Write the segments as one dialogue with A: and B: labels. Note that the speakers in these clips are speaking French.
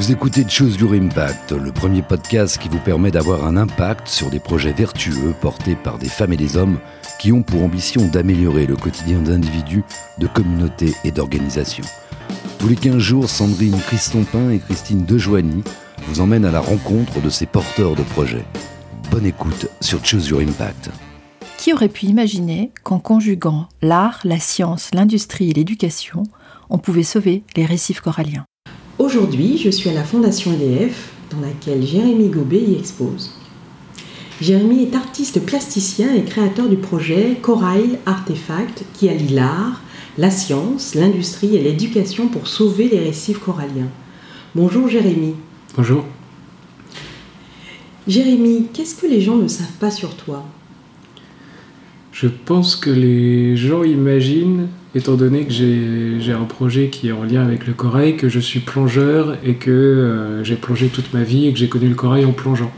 A: Vous écoutez Choose Your Impact, le premier podcast qui vous permet d'avoir un impact sur des projets vertueux portés par des femmes et des hommes qui ont pour ambition d'améliorer le quotidien d'individus, de communautés et d'organisations. Tous les 15 jours, Sandrine Christompin et Christine Dejoigny vous emmènent à la rencontre de ces porteurs de projets. Bonne écoute sur Choose Your Impact.
B: Qui aurait pu imaginer qu'en conjuguant l'art, la science, l'industrie et l'éducation, on pouvait sauver les récifs coralliens?
C: Aujourd'hui, je suis à la Fondation EDF, dans laquelle Jérémy Gobet y expose. Jérémy est artiste plasticien et créateur du projet Corail Artefact qui allie l'art, la science, l'industrie et l'éducation pour sauver les récifs coralliens. Bonjour Jérémy.
D: Bonjour.
C: Jérémy, qu'est-ce que les gens ne savent pas sur toi?
D: Je pense que les gens imaginent étant donné que j'ai un projet qui est en lien avec le corail, que je suis plongeur et que euh, j'ai plongé toute ma vie et que j'ai connu le corail en plongeant.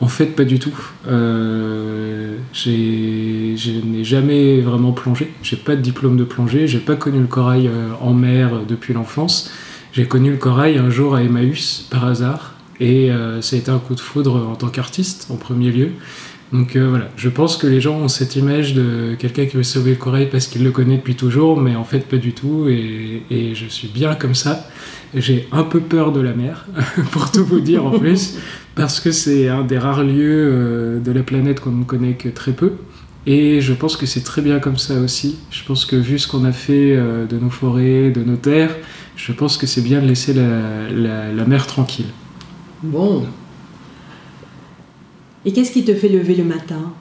D: En fait, pas du tout. Euh, je n'ai jamais vraiment plongé. J'ai pas de diplôme de plongée. J'ai pas connu le corail euh, en mer depuis l'enfance. J'ai connu le corail un jour à Emmaüs par hasard et ça a été un coup de foudre en tant qu'artiste en premier lieu. Donc euh, voilà, je pense que les gens ont cette image de quelqu'un qui veut sauver le corail parce qu'il le connaît depuis toujours, mais en fait pas du tout, et, je suis bien comme ça. J'ai un peu peur de la mer, pour tout vous dire en plus, parce que c'est un des rares lieux euh, de la planète qu'on ne connaît que très peu. Et je pense que c'est très bien comme ça aussi. Je pense que vu ce qu'on a fait euh, de nos forêts, de nos terres, je pense que c'est bien de laisser la mer tranquille.
C: Bon, et qu'est-ce qui te fait lever le matin?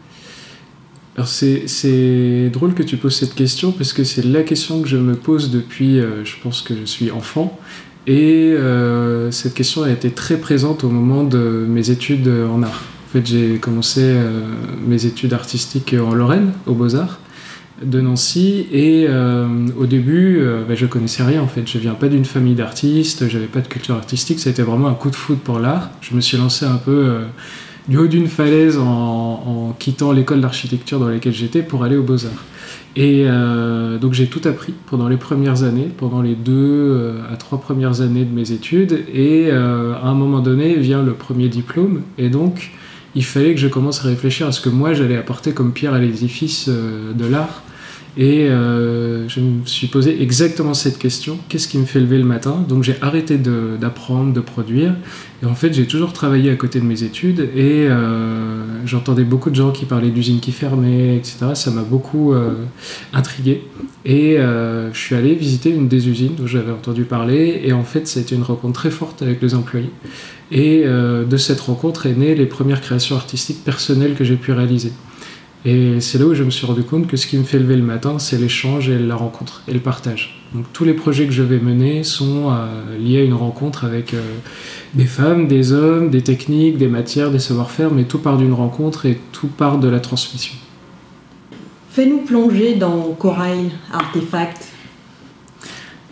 D: Alors c'est drôle que tu poses cette question parce que c'est la question que je me pose depuis, euh, je pense que je suis enfant. Et euh, cette question a été très présente au moment de mes études en art. En fait, j'ai commencé euh, mes études artistiques en Lorraine, aux Beaux-Arts de Nancy. Et au début, bah, je connaissais rien en fait. Je viens pas d'une famille d'artistes, j'avais pas de culture artistique. Ça a été vraiment un coup de foudre pour l'art. Je me suis lancé un peu du haut d'une falaise en, quittant l'école d'architecture dans laquelle j'étais pour aller aux Beaux-Arts. Et euh, donc j'ai tout appris pendant les premières années, pendant les deux euh, à trois premières années de mes études. Et euh, à un moment donné vient le premier diplôme. Et donc il fallait que je commence à réfléchir à ce que moi j'allais apporter comme pierre à l'édifice de l'art et euh, je me suis posé exactement cette question qu'est-ce qui me fait lever le matin? Donc j'ai arrêté d'apprendre, de, produire. Et en fait, j'ai toujours travaillé à côté de mes études et euh, j'entendais beaucoup de gens qui parlaient d'usines qui fermaient, etc. Ça m'a beaucoup euh, intrigué. Et je suis allé visiter une des usines dont j'avais entendu parler. Et en fait, été une rencontre très forte avec les employés. Et de cette rencontre est née les premières créations artistiques personnelles que j'ai pu réaliser. Et c'est là où je me suis rendu compte que ce qui me fait lever le matin, c'est l'échange et la rencontre et le partage. Donc tous les projets que je vais mener sont euh, liés à une rencontre avec euh, des femmes, des hommes, des techniques, des matières, des savoir-faire, mais tout part d'une rencontre et tout part de la transmission.
C: Fais-nous plonger dans Corail Artefact.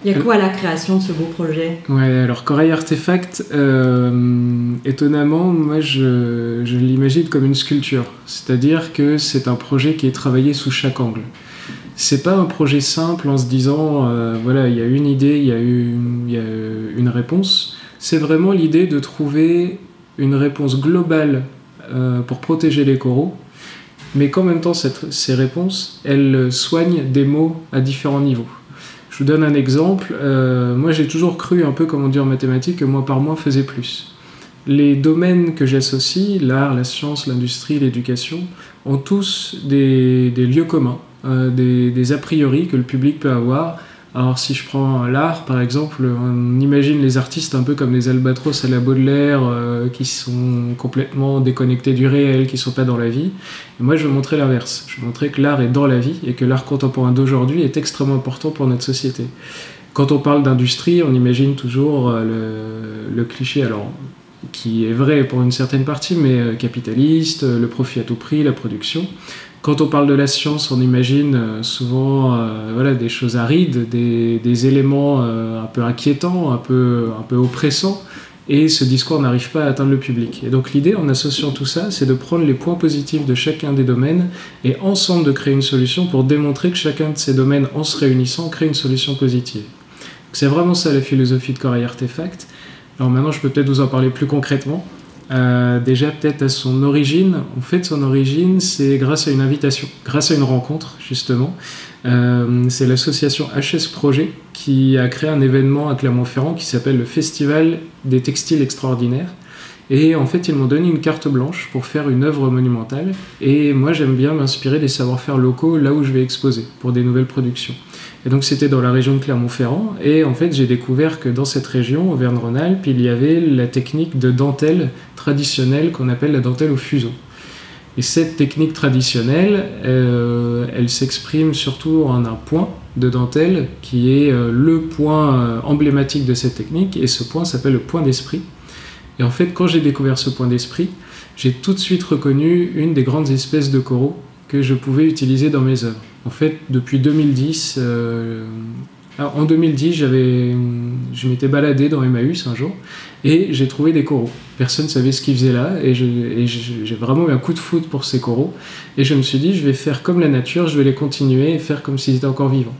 C: Il y a quoi à la création de ce beau projet?
D: Ouais, alors Corail Artefact, euh, étonnamment, moi je, je l'imagine comme une sculpture. C'est-à-dire que c'est un projet qui est travaillé sous chaque angle. C'est pas un projet simple en se disant, euh, voilà, il y a une idée, il y a une, y a une réponse. C'est vraiment l'idée de trouver une réponse globale euh, pour protéger les coraux, mais qu'en même temps, cette, ces réponses, elles soignent des mots à différents niveaux. Je vous donne un exemple. Euh, moi, j'ai toujours cru, un peu comme on dit en mathématiques, que mois par mois faisait plus. Les domaines que j'associe, l'art, la science, l'industrie, l'éducation, ont tous des, lieux communs, euh, des, a priori que le public peut avoir alors si je prends l'art par exemple, on imagine les artistes un peu comme les albatros à la Baudelaire euh, qui sont complètement déconnectés du réel, qui sont pas dans la vie. Moi je veux montrer l'inverse. Je veux montrer que l'art est dans la vie et que l'art contemporain d'aujourd'hui est extrêmement important pour notre société. Quand on parle d'industrie, on imagine toujours euh, le, cliché, alors qui est vrai pour une certaine partie, mais euh, capitaliste, le profit à tout prix, la production. Quand on parle de la science, on imagine euh, souvent euh, voilà, des choses arides, des, éléments euh, un peu inquiétants, un peu, un peu oppressants, et ce discours n'arrive pas à atteindre le public. Et donc l'idée, en associant tout ça, c'est de prendre les points positifs de chacun des domaines et ensemble de créer une solution pour démontrer que chacun de ces domaines, en se réunissant, crée une solution positive. C'est vraiment ça la philosophie de Corail Artefact. Alors maintenant, je peux peut-être vous en parler plus concrètement. Euh, déjà peut-être à son origine. En fait, son origine, c'est grâce à une invitation, grâce à une rencontre, justement. Euh, c'est l'association HS Projet qui a créé un événement à Clermont-Ferrand qui s'appelle le Festival des textiles extraordinaires. Et en fait, ils m'ont donné une carte blanche pour faire une œuvre monumentale. Et moi, j'aime bien m'inspirer des savoir-faire locaux là où je vais exposer pour des nouvelles productions. Et donc, c'était dans la région de Clermont-Ferrand. Et en fait, j'ai découvert que dans cette région, Auvergne-Rhône-Alpes, il y avait la technique de dentelle traditionnelle qu'on appelle la dentelle au fuseau. Et cette technique traditionnelle, euh, elle s'exprime surtout en un point de dentelle qui est euh, le point euh, emblématique de cette technique. Et ce point s'appelle le point d'esprit. Et en fait, quand j'ai découvert ce point d'esprit, j'ai tout de suite reconnu une des grandes espèces de coraux que je pouvais utiliser dans mes œuvres. En fait, depuis 2010, euh, en 2010, j'avais, je m'étais baladé dans Emmaüs un jour et j'ai trouvé des coraux. Personne ne savait ce qu'ils faisaient là et, j'ai vraiment eu un coup de foot pour ces coraux. Et je me suis dit, je vais faire comme la nature, je vais les continuer et faire comme s'ils étaient encore vivants.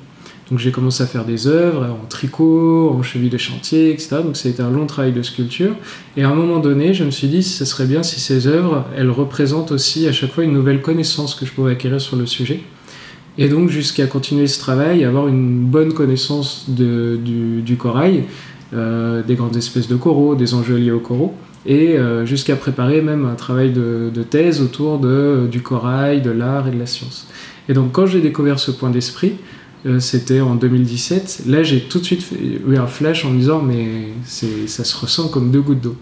D: Donc j'ai commencé à faire des œuvres en tricot, en cheville de chantier, etc. Donc ça a été un long travail de sculpture. Et à un moment donné, je me suis dit, ce serait bien si ces œuvres, elles représentent aussi à chaque fois une nouvelle connaissance que je pouvais acquérir sur le sujet. Et donc jusqu'à continuer ce travail, avoir une bonne connaissance du, corail, euh, des grandes espèces de coraux, des enjeux liés aux coraux, et euh, jusqu'à préparer même un travail de, thèse autour de, du corail, de l'art et de la science. Et donc quand j'ai découvert ce point d'esprit, euh, c'était en 2017. Là, j'ai tout de suite eu un flash en me disant, mais ça se ressent comme deux gouttes d'eau.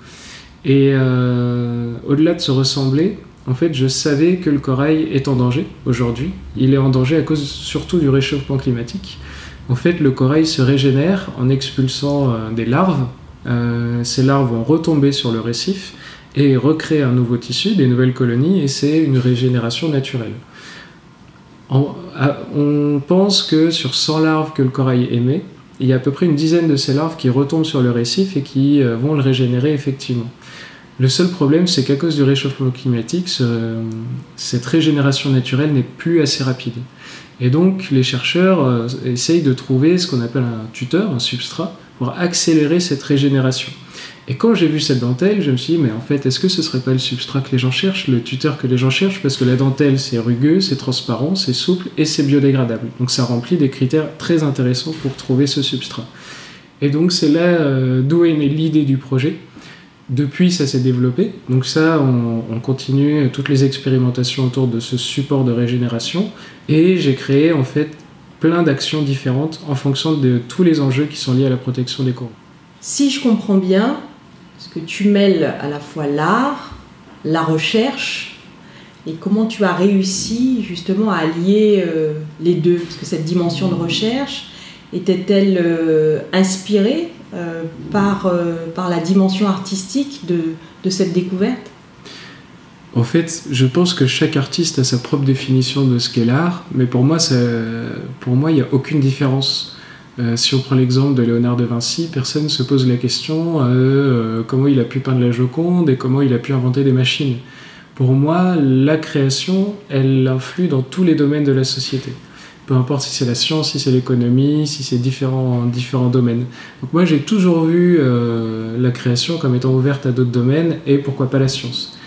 D: Et euh, au-delà de se ressembler, en fait, je savais que le corail est en danger aujourd'hui. Il est en danger à cause surtout du réchauffement climatique. En fait, le corail se régénère en expulsant euh, des larves. ces larves vont retomber sur le récif et recréer un nouveau tissu, des nouvelles colonies, et c'est une régénération naturelle. On, pense que sur 100 larves que le corail émet, il y a à peu près une dizaine de ces larves qui retombent sur le récif et qui euh, vont le régénérer effectivement. Le seul problème, c'est qu'à cause du réchauffement climatique, cette régénération naturelle n'est plus assez rapide. Et donc, les chercheurs euh, essayent de trouver ce qu'on appelle un tuteur, un substrat, pour accélérer cette régénération. Et quand j'ai vu cette dentelle, je me suis dit, mais en fait, est-ce que ce serait pas le substrat que les gens cherchent, le tuteur que les gens cherchent? Parce que la dentelle, c'est rugueux, c'est transparent, c'est souple et c'est biodégradable. Donc ça remplit des critères très intéressants pour trouver ce substrat. Et donc c'est là euh, d'où est l'idée du projet. Depuis, ça s'est développé. Donc ça, on, on, continue toutes les expérimentations autour de ce support de régénération. Et j'ai créé en fait plein d'actions différentes en fonction de tous les enjeux qui sont liés à la protection des coraux.
C: Si je comprends bien, parce que tu mêles à la fois l'art, la recherche, et comment tu as réussi justement à allier euh, les deux? Parce que cette dimension de recherche était-elle euh, inspirée euh, par, par la dimension artistique de, cette découverte
D: en fait, je pense que chaque artiste a sa propre définition de ce qu'est l'art, mais pour moi, pour moi, il n'y a aucune différence. Euh, si on prend l'exemple de Léonard de Vinci, personne ne se pose la question euh, euh, comment il a pu peindre la Joconde et comment il a pu inventer des machines. Pour moi, la création, elle influe dans tous les domaines de la société. Peu importe si c'est la science, si c'est l'économie, si c'est différents, domaines. Donc moi, j'ai toujours vu la création comme étant ouverte à d'autres domaines et pourquoi pas la science.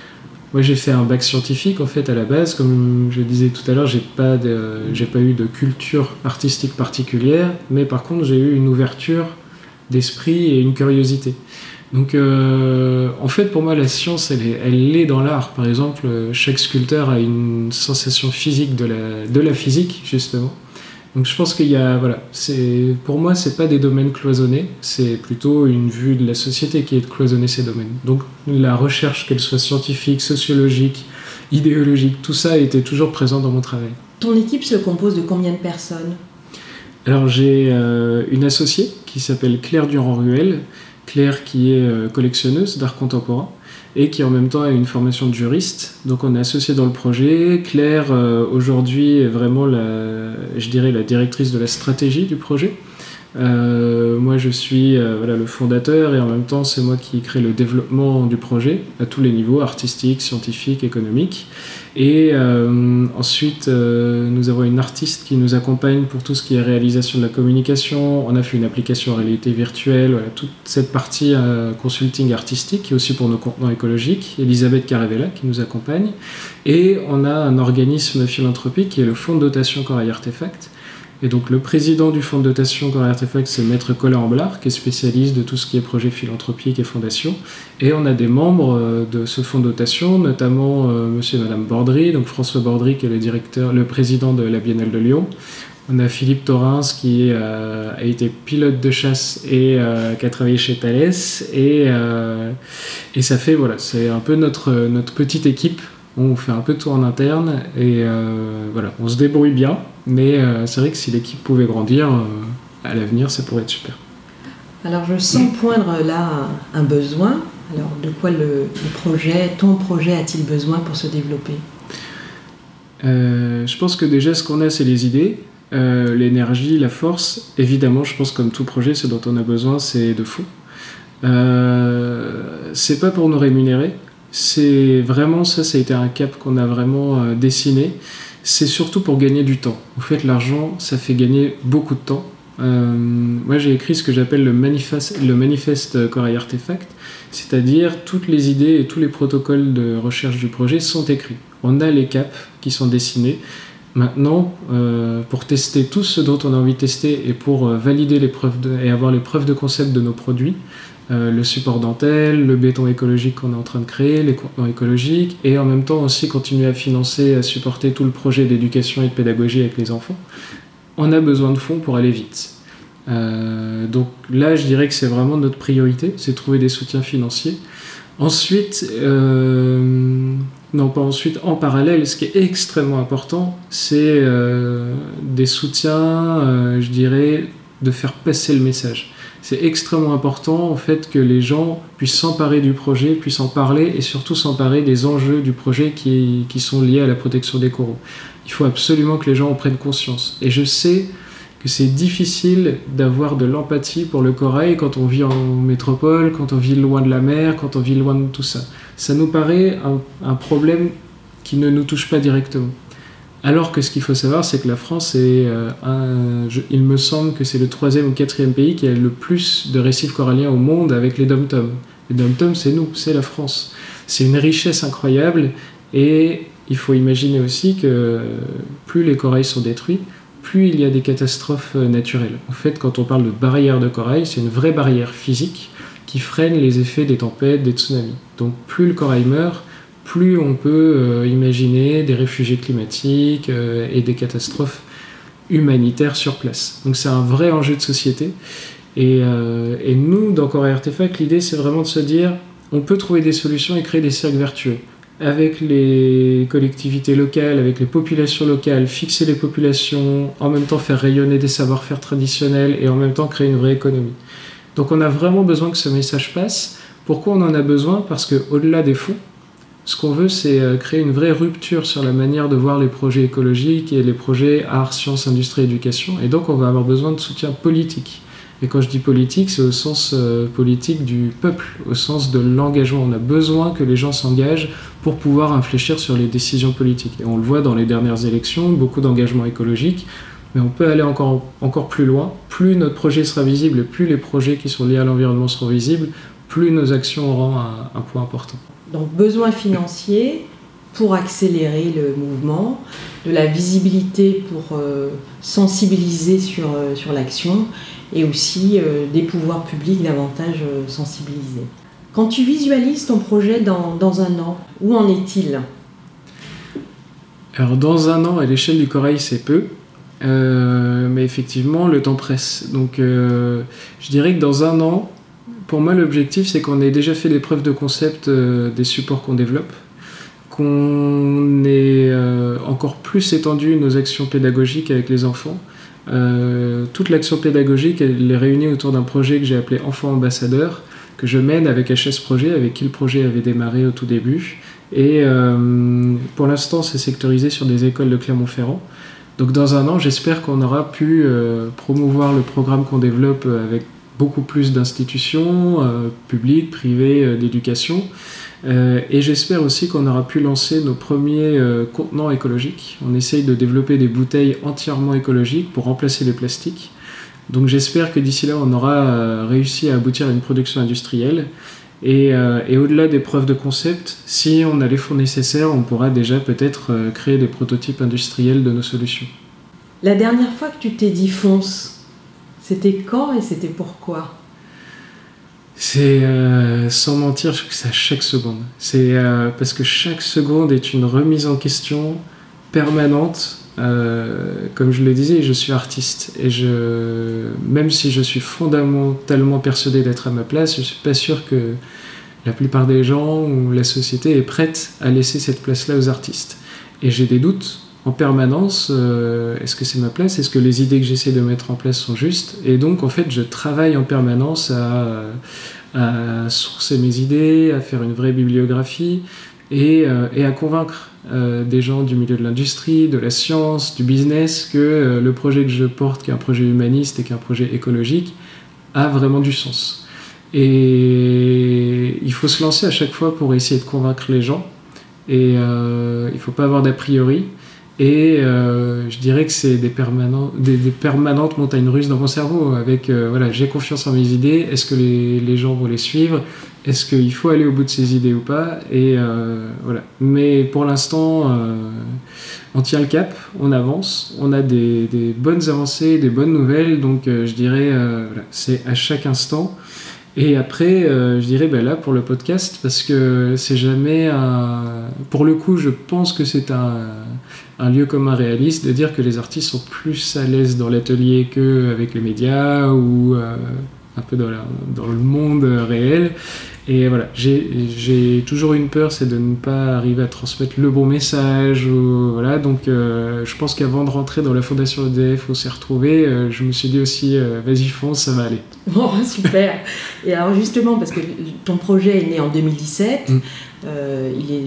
D: Moi, j'ai fait un bac scientifique en fait à la base. Comme je disais tout à l'heure, j'ai pas pas eu de culture artistique particulière, mais par contre, j'ai eu une ouverture d'esprit et une curiosité. Donc, euh, en fait, pour moi, la science, elle est, elle est dans l'art. Par exemple, chaque sculpteur a une sensation physique de la, de la physique, justement. Donc je pense qu'il y a, voilà, c'est, pour moi, c'est pas des domaines cloisonnés, c'est plutôt une vue de la société qui est de cloisonner ces domaines. Donc la recherche, qu'elle soit scientifique, sociologique, idéologique, tout ça a été toujours présent dans mon travail.
C: Ton équipe se compose de combien de personnes?
D: Alors j'ai euh, une associée qui s'appelle Claire Durand-Ruel, Claire qui est euh, collectionneuse d'art contemporain et qui en même temps a une formation de juriste. Donc on est associé dans le projet. Claire euh, aujourd'hui est vraiment la, je dirais la directrice de la stratégie du projet. Euh, moi, je suis euh, le fondateur et en même temps, c'est moi qui crée le développement du projet à tous les niveaux, artistique, scientifique, économique. Et euh, ensuite, nous avons une artiste qui nous accompagne pour tout ce qui est réalisation de la communication. On a fait une application en réalité virtuelle, toute cette partie consulting artistique et aussi pour nos contenants écologiques. Elisabeth Caravella qui nous accompagne. Et on a un organisme philanthropique qui est le Fonds de dotation Corail Artefact et donc le président du fonds de dotation Corail Artefact, c'est Maître Colin Amblard, qui est spécialiste de tout ce qui est projet philanthropique et fondation. Et on a des membres euh, de ce fonds de dotation, notamment euh, monsieur et madame Bordry, donc François Bordry qui est le directeur, le président de la Biennale de Lyon. On a Philippe Torrins qui euh, a été pilote de chasse et qui a travaillé chez Thales. Et, ça fait, voilà, c'est un peu notre, notre petite équipe on fait un peu tout en interne et euh, voilà, on se débrouille bien, mais euh, c'est vrai que si l'équipe pouvait grandir euh, à l'avenir, ça pourrait être super.
C: Alors je sens poindre là un besoin. Alors de quoi le, projet, ton projet a-t-il besoin pour se développer?
D: Je pense que déjà ce qu'on a, c'est les idées, l'énergie, la force. Évidemment, je pense comme tout projet, ce dont on a besoin, c'est de fou. c'est pas pour nous rémunérer, c'est vraiment ça, ça a été un cap qu'on a vraiment euh, dessiné. C'est surtout pour gagner du temps. En fait, l'argent, ça fait gagner beaucoup de temps. Euh, moi, j'ai écrit ce que j'appelle le manifeste, le Corail Artefact, c'est-à-dire toutes les idées et tous les protocoles de recherche du projet sont écrits. On a les caps qui sont dessinés. Maintenant, euh, pour tester tout ce dont on a envie de tester et pour valider les preuves et avoir les preuves de concept de nos produits, euh, le support dentelle, le béton écologique qu'on est en train de créer, les contenants écologiques, et en même temps aussi continuer à financer, à supporter tout le projet d'éducation et de pédagogie avec les enfants. On a besoin de fonds pour aller vite. Euh, donc là, je dirais que c'est vraiment notre priorité, c'est trouver des soutiens financiers. Ensuite, euh, non pas ensuite, en parallèle, ce qui est extrêmement important, c'est des soutiens, je dirais, de faire passer le message c'est extrêmement important en fait que les gens puissent s'emparer du projet, puissent en parler et surtout s'emparer des enjeux du projet qui, sont liés à la protection des coraux. Il faut absolument que les gens en prennent conscience. Et je sais que c'est difficile d'avoir de l'empathie pour le corail quand on vit en métropole, quand on vit loin de la mer, quand on vit loin de tout ça. Ça nous paraît un problème qui ne nous touche pas directement. Alors que ce qu'il faut savoir, c'est que la France est euh, il me semble que c'est le troisième ou quatrième pays qui a le plus de récifs coralliens au monde avec les dom-toms. Les dom-toms, c'est nous, c'est la France. C'est une richesse incroyable et il faut imaginer aussi que plus les corails sont détruits, plus il y a des catastrophes euh, naturelles. En fait, quand on parle de barrière de corail, c'est une vraie barrière physique qui freine les effets des tempêtes, des tsunamis. Donc plus le corail meurt, plus on peut euh, imaginer des réfugiés climatiques euh, et des catastrophes humanitaires sur place. Donc c'est un vrai enjeu de société. Et, euh, nous, dans Corée Artefact, l'idée c'est vraiment de se dire, on peut trouver des solutions et créer des cercles vertueux avec les collectivités locales, avec les populations locales, fixer les populations, en même temps faire rayonner des savoir-faire traditionnels et en même temps créer une vraie économie. Donc on a vraiment besoin que ce message passe. Pourquoi on en a besoin? Parce que au-delà des fonds, ce qu'on veut, c'est euh, créer une vraie rupture sur la manière de voir les projets écologiques et les projets art, sciences, industrie, éducation. Et donc, on va avoir besoin de soutien politique. Et quand je dis politique, c'est au sens euh, politique du peuple, au sens de l'engagement. On a besoin que les gens s'engagent pour pouvoir infléchir sur les décisions politiques. Et on le voit dans les dernières élections, beaucoup d'engagement écologique, mais on peut aller encore, encore plus loin. Plus notre projet sera visible plus les projets qui sont liés à l'environnement seront visibles, plus nos actions auront un point important.
C: Donc besoin financier pour accélérer le mouvement, de la visibilité pour euh, sensibiliser sur, euh, sur l'action et aussi euh, des pouvoirs publics davantage sensibilisés. Quand tu visualises ton projet dans, dans un an, où en est-il?
D: Alors dans un an, à l'échelle du corail, c'est peu. mais effectivement, le temps presse. Donc je dirais que dans un an, pour moi, l'objectif, c'est qu'on ait déjà fait des preuves de concept euh, des supports qu'on développe, qu'on ait euh, encore plus étendu nos actions pédagogiques avec les enfants. Euh, toute l'action pédagogique, elle est réunie autour d'un projet que j'ai appelé Enfants ambassadeurs, que je mène avec HS Projet, avec qui le projet avait démarré au tout début. Et pour l'instant, c'est sectorisé sur des écoles de Clermont-Ferrand. Donc dans un an, j'espère qu'on aura pu promouvoir le programme qu'on développe avec beaucoup plus d'institutions publiques, privées, d'éducation. et j'espère aussi qu'on aura pu lancer nos premiers contenants écologiques. On essaye de développer des bouteilles entièrement écologiques pour remplacer les plastiques. Donc j'espère que d'ici là, on aura réussi à aboutir à une production industrielle euh, et, au-delà des preuves de concept, si on a les fonds nécessaires, on pourra déjà peut-être euh, créer des prototypes industriels de nos solutions.
C: La dernière fois que tu t'es dit fonce, c'était quand et c'était pourquoi?
D: C'est euh, sans mentir, je c'est à chaque seconde. C'est parce que chaque seconde est une remise en question permanente euh, comme je le disais, je suis artiste et je, même si je suis fondamentalement persuadé d'être à ma place, je suis pas sûr que la plupart des gens ou la société est prête à laisser cette place-là aux artistes. Et j'ai des doutes en permanence. Euh, est-ce que c'est ma place? Est-ce que les idées que j'essaie de mettre en place sont justes? Et donc, en fait, je travaille en permanence à, sourcer mes idées, à faire une vraie bibliographie et, euh, à convaincre euh, des gens du milieu de l'industrie, de la science, du business, que le projet que je porte, qui est un projet humaniste et qui est un projet écologique, a vraiment du sens. Et il faut se lancer à chaque fois pour essayer de convaincre les gens. Et il ne faut pas avoir d'a priori. Et je dirais que c'est des, des, des, permanentes montagnes russes dans mon cerveau. Avec, voilà, j'ai confiance en mes idées. Est-ce que les, les, gens vont les suivre? Est-ce qu'il faut aller au bout de ses idées ou pas? Et euh, voilà. Mais pour l'instant, euh, on tient le cap, on avance, on a des, bonnes avancées, des bonnes nouvelles. Donc euh, je dirais, c'est à chaque instant. Et après, je dirais, ben là, pour le podcast, parce que c'est jamais un... Pour le coup, je pense que c'est un, un lieu commun réaliste de dire que les artistes sont plus à l'aise dans l'atelier qu'avec les médias ou un peu dans, dans, le monde réel. Et voilà, j'ai toujours une peur, c'est de ne pas arriver à transmettre le bon message. Ou, voilà, donc euh, je pense qu'avant de rentrer dans la fondation EDF, on s'est retrouvé, euh, je me suis dit aussi, euh, vas-y fonce, ça va aller.
C: Bon, super. Et alors justement, parce que ton projet est né en 2017, mm. il est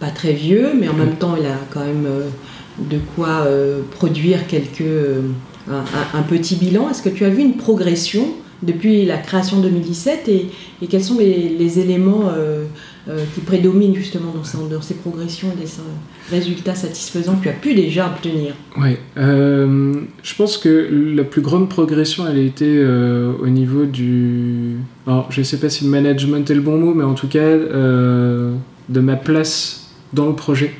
C: pas très vieux, mais en même temps, il a quand même de quoi produire quelques, un, petit bilan. Est-ce que tu as vu une progression depuis la création 2017 et, quels sont les, éléments euh, euh, qui prédominent justement dans, ces progressions et des résultats satisfaisants que tu as pu déjà obtenir?
D: Oui, euh, je pense que la plus grande progression, elle a été au niveau du... Alors, je ne sais pas si management est le bon mot, mais en tout cas, de ma place dans le projet.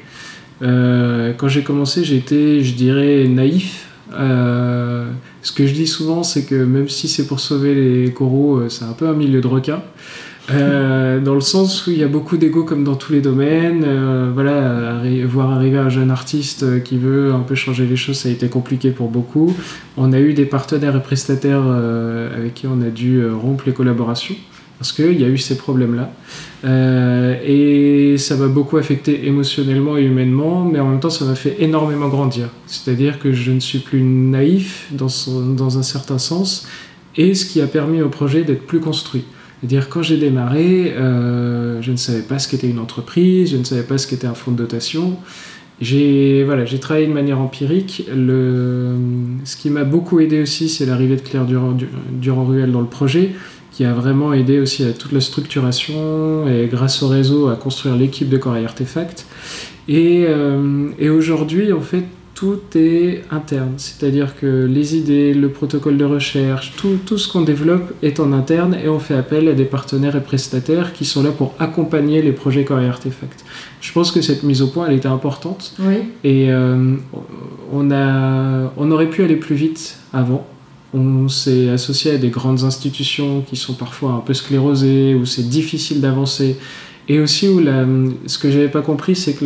D: quand j'ai commencé, j'étais, je dirais, naïf euh, ce que je dis souvent, c'est que même si c'est pour sauver les coraux, euh, c'est un peu un milieu de requins. Euh, dans le sens où il y a beaucoup d'ego comme dans tous les domaines. voilà, voir arriver un jeune artiste qui veut un peu changer les choses, ça a été compliqué pour beaucoup. On a eu des partenaires et prestataires avec qui on a dû rompre les collaborations parce qu'il y a eu ces problèmes-là. Euh, et ça m'a beaucoup affecté émotionnellement et humainement, mais en même temps, ça m'a fait énormément grandir. C'est-à-dire que je ne suis plus naïf dans, dans un certain sens, et ce qui a permis au projet d'être plus construit. C'est-à-dire quand j'ai démarré, euh, je ne savais pas ce qu'était une entreprise, je ne savais pas ce qu'était un fonds de dotation. J'ai voilà, j'ai travaillé de manière empirique. Le, ce qui m'a beaucoup aidé aussi, c'est l'arrivée de Claire Durand-Ruel dans le projet, qui a vraiment aidé aussi à toute la structuration et grâce au réseau à construire l'équipe de Corail Artefact. Et, euh, et aujourd'hui, en fait, tout est interne, c'est-à-dire que les idées, le protocole de recherche, tout, tout ce qu'on développe est en interne et on fait appel à des partenaires et prestataires qui sont là pour accompagner les projets Corail Artefact. Je pense que cette mise au point, elle était importante
C: oui.
D: et euh, on, a, on aurait pu aller plus vite avant. On s'est associé à des grandes institutions qui sont parfois un peu sclérosées, où c'est difficile d'avancer. Et aussi où ce que j'avais pas compris, c'est que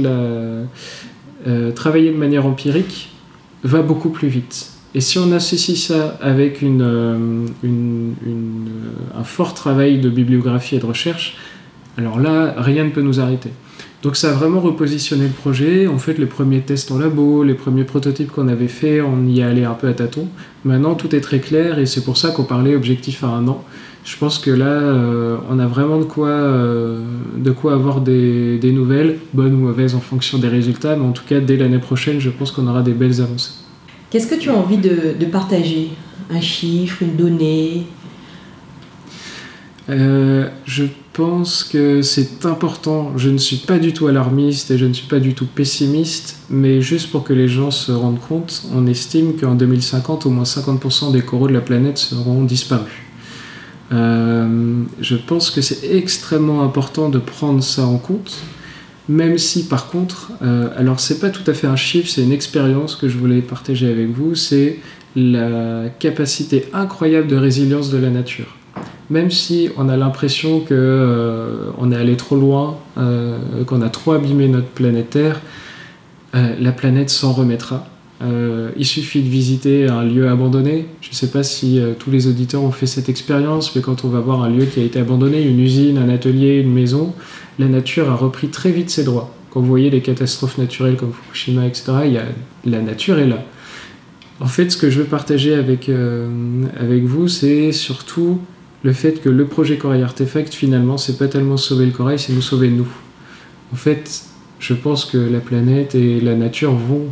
D: euh, travailler de manière empirique va beaucoup plus vite. Et si on associe ça avec euh, euh, un fort travail de bibliographie et de recherche, alors là, rien ne peut nous arrêter. Donc ça a vraiment repositionné le projet. On fait les premiers tests en labo, les premiers prototypes qu'on avait fait, on y est allé un peu à tâtons. Maintenant tout est très clair et c'est pour ça qu'on parlait objectif à un an. Je pense que là, euh, on a vraiment de quoi, euh, de quoi avoir des, nouvelles, bonnes ou mauvaises en fonction des résultats, mais en tout cas dès l'année prochaine, je pense qu'on aura des belles avancées.
C: Qu'est-ce que tu as envie de, partager? Un chiffre, une donnée?
D: Euh, Je pense que c'est important. Je ne suis pas du tout alarmiste et je ne suis pas du tout pessimiste, mais juste pour que les gens se rendent compte, on estime qu'en 2050, au moins 50% des coraux de la planète seront disparus. Euh, je pense que c'est extrêmement important de prendre ça en compte, même si par contre, euh, alors c'est pas tout à fait un chiffre, c'est une expérience que je voulais partager avec vous, c'est la capacité incroyable de résilience de la nature. Même si on a l'impression que euh, on est allé trop loin, qu'on a trop abîmé notre planète Terre, la planète s'en remettra. Euh, il suffit de visiter un lieu abandonné. Je ne sais pas si euh, tous les auditeurs ont fait cette expérience, mais quand on va voir un lieu qui a été abandonné, une usine, un atelier, une maison, la nature a repris très vite ses droits. Quand vous voyez les catastrophes naturelles comme Fukushima, etc., la nature est là. En fait, ce que je veux partager avec, euh, avec vous, c'est surtout le fait que le projet Corail Artefact, finalement, c'est pas tellement sauver le corail, c'est nous sauver nous. En fait, je pense que la planète et la nature vont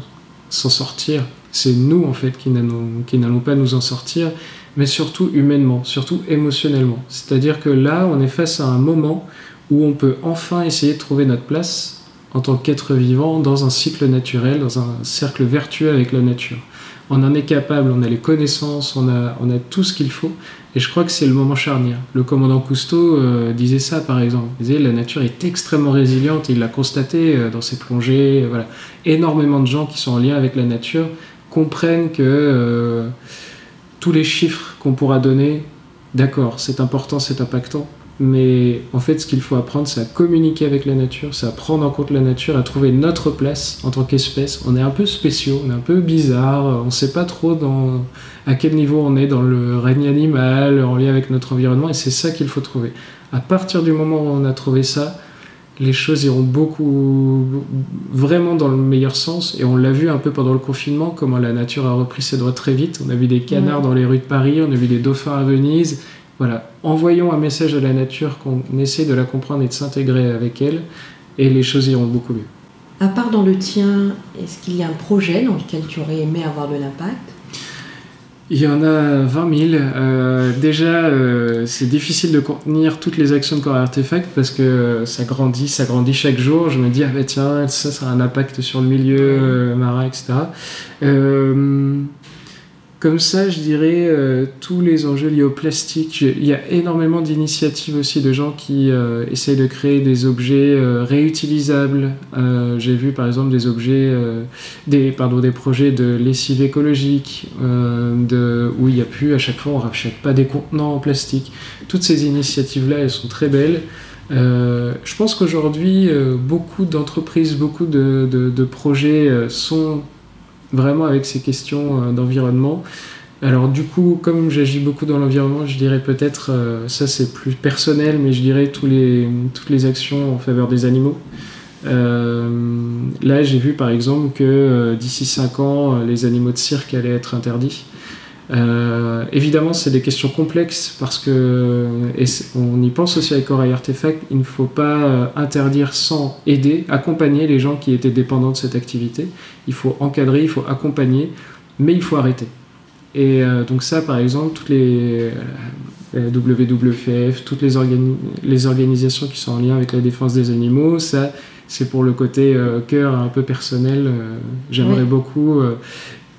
D: s'en sortir. C'est nous, en fait, qui n'allons pas nous en sortir, mais surtout humainement, surtout émotionnellement. C'est-à-dire que là, on est face à un moment où on peut enfin essayer de trouver notre place en tant qu'être vivant dans un cycle naturel, dans un cercle vertueux avec la nature on en est capable, on a les connaissances, on a, on a tout ce qu'il faut. Et je crois que c'est le moment charnière. Le commandant Cousteau euh, disait ça, par exemple. Il disait la nature est extrêmement résiliente. il l'a constaté euh, dans ses plongées. voilà. Énormément de gens qui sont en lien avec la nature comprennent que euh, tous les chiffres qu'on pourra donner, d'accord, c'est important, c'est impactant, mais en fait, ce qu'il faut apprendre, c'est à communiquer avec la nature, c'est à prendre en compte la nature, à trouver notre place en tant qu'espèce. On est un peu spéciaux, on est un peu bizarre, on ne sait pas trop dans, à quel niveau on est dans le règne animal, en lien avec notre environnement, et c'est ça qu'il faut trouver. À partir du moment où on a trouvé ça, les choses iront beaucoup, vraiment dans le meilleur sens. Et on l'a vu un peu pendant le confinement, comment la nature a repris ses droits très vite. On a vu des canards dans les rues de Paris, on a vu des dauphins à Venise, voilà, envoyons un message à la nature qu'on essaie de la comprendre et de s'intégrer avec elle, et les choses iront beaucoup mieux.
C: À part dans le tien, est-ce qu'il y a un projet dans lequel tu aurais aimé avoir de l'impact?
D: Il y en a 20 000. Euh, déjà, euh, c'est difficile de contenir toutes les actions de Core Artefact parce que ça grandit, ça grandit chaque jour. Je me dis, ah bah tiens, ça, ça a un impact sur le milieu euh, marin, etc. Comme ça, je dirais euh, tous les enjeux liés au plastique. Il y a énormément d'initiatives aussi de gens qui euh, essayent de créer des objets euh, réutilisables. J'ai vu par exemple des objets, des, pardon, des projets de lessive écologique, où il n'y a plus, à chaque fois on ne rachète pas des contenants en plastique. Toutes ces initiatives-là, elles sont très belles. je pense qu'aujourd'hui, beaucoup d'entreprises, beaucoup de projets sont vraiment avec ces questions euh, d'environnement. Alors du coup, comme j'agis beaucoup dans l'environnement, je dirais peut-être, euh, ça c'est plus personnel, mais je dirais les, toutes les actions en faveur des animaux. Euh, là, j'ai vu par exemple que d'ici 5 ans, les animaux de cirque allaient être interdits. Euh, évidemment, c'est des questions complexes parce que, et on y pense aussi avec Corail Artefact, il ne faut pas euh, interdire sans aider, accompagner les gens qui étaient dépendants de cette activité. Il faut encadrer, il faut accompagner, mais il faut arrêter. Et euh, donc ça, par exemple, toutes les WWF, toutes les, les, organisations qui sont en lien avec la défense des animaux, ça, c'est pour le côté cœur un peu personnel. J'aimerais beaucoup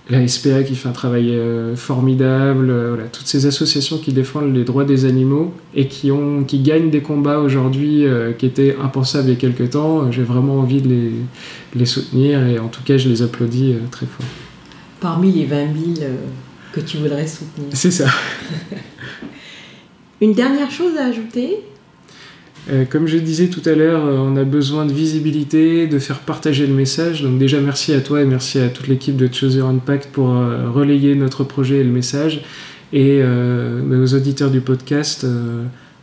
D: la SPA qui fait un travail euh, formidable, euh, voilà, toutes ces associations qui défendent les droits des animaux et qui, ont, qui gagnent des combats aujourd'hui euh, qui étaient impensables il y a quelques temps, j'ai vraiment envie de les, les, soutenir et en tout cas je les applaudis très fort.
C: Parmi les 20 000 que tu voudrais soutenir.
D: C'est ça.
C: Une dernière chose à ajouter?
D: Euh, comme je disais tout à l'heure, euh, on a besoin de visibilité, de faire partager le message. Donc déjà merci à toi et merci à toute l'équipe de Choser Impact pour euh, relayer notre projet et le message. Et aux auditeurs du podcast,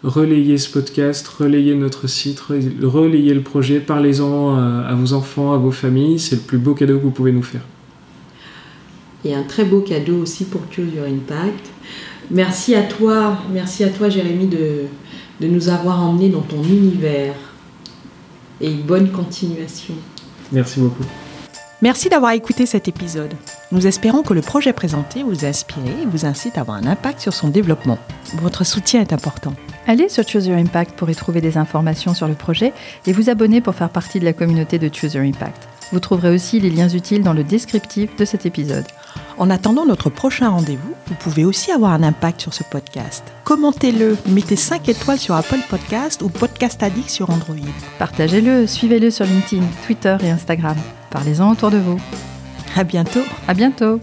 D: relayez ce podcast, relayez notre site, relayez le projet, parlez-en à vos enfants, à vos familles. C'est le plus beau cadeau que vous pouvez nous faire.
C: Et un très beau cadeau aussi pour Choose Impact. Merci à toi, merci à toi Jérémy de de nous avoir emmenés dans ton univers. Et bonne continuation.
D: Merci beaucoup.
C: Merci d'avoir écouté cet épisode. Nous espérons que le projet présenté vous a inspiré et vous incite à avoir un impact sur son développement. Votre soutien est important.
B: Allez sur Choose Your Impact pour y trouver des informations sur le projet et vous abonner pour faire partie de la communauté de Choose Your Impact. Vous trouverez aussi les liens utiles dans le descriptif de cet épisode.
C: En attendant notre prochain rendez-vous, vous pouvez aussi avoir un impact sur ce podcast. Commentez-le, mettez 5 étoiles sur Apple Podcast ou Podcast Addict sur Android.
B: Partagez-le, suivez-le sur LinkedIn, Twitter et Instagram. Parlez-en autour de vous.
C: À bientôt.
B: À bientôt.